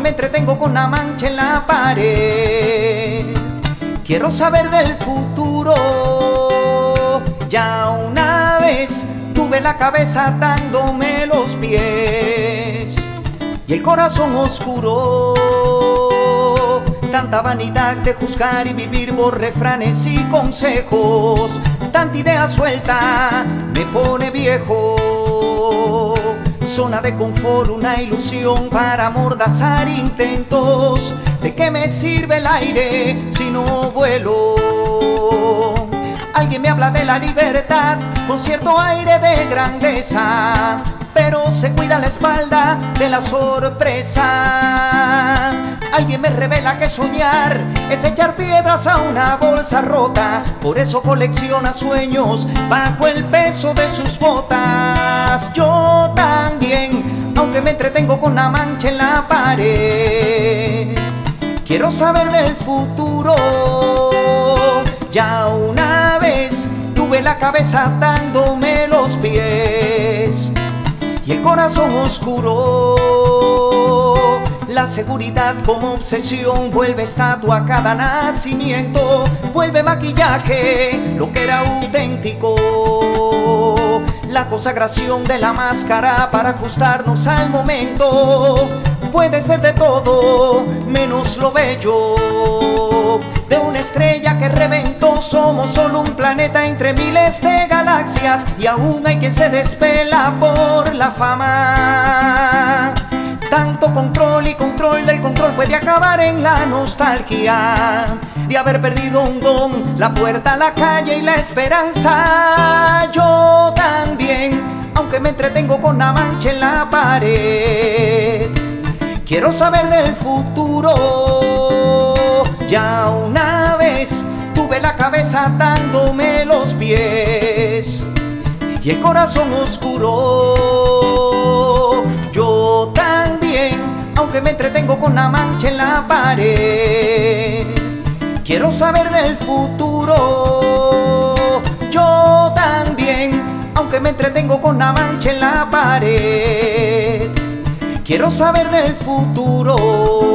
me entretengo con una mancha en la pared. Quiero saber del futuro, ya una vez tuve la cabeza dándome los pies y el corazón oscuro. Tanta vanidad de juzgar y vivir por refranes y consejos. Tanta idea suelta me pone viejo. Zona de confort, una ilusión para amordazar intentos. ¿De qué me sirve el aire si no vuelo? Alguien me habla de la libertad con cierto aire de grandeza, pero se cuida la espalda de la sorpresa. Alguien me revela que soñar es echar piedras a una bolsa rota, por eso colecciona sueños bajo el peso de sus botas. Yo también, aunque me entretengo con una mancha en la pared, quiero saber del futuro. Ya una vez tuve la cabeza dándome los pies y el corazón oscuro. La seguridad como obsesión vuelve estatua a cada nacimiento, vuelve maquillaje lo que era auténtico. La consagración de la máscara para ajustarnos al momento puede ser de todo menos lo bello. De una estrella que reventó, somos solo un planeta entre miles de galaxias y aún hay quien se despela por la fama. Tanto control y control del control puede acabar en la nostalgia de haber perdido un don, la puerta, la calle y la esperanza. Yo también, aunque me entretengo con la mancha en la pared, quiero saber del futuro. Ya una vez tuve la cabeza dándome los pies y el corazón oscuro. También, aunque me entretengo con la mancha en la pared, quiero saber del futuro. Yo también, aunque me entretengo con la mancha en la pared, quiero saber del futuro.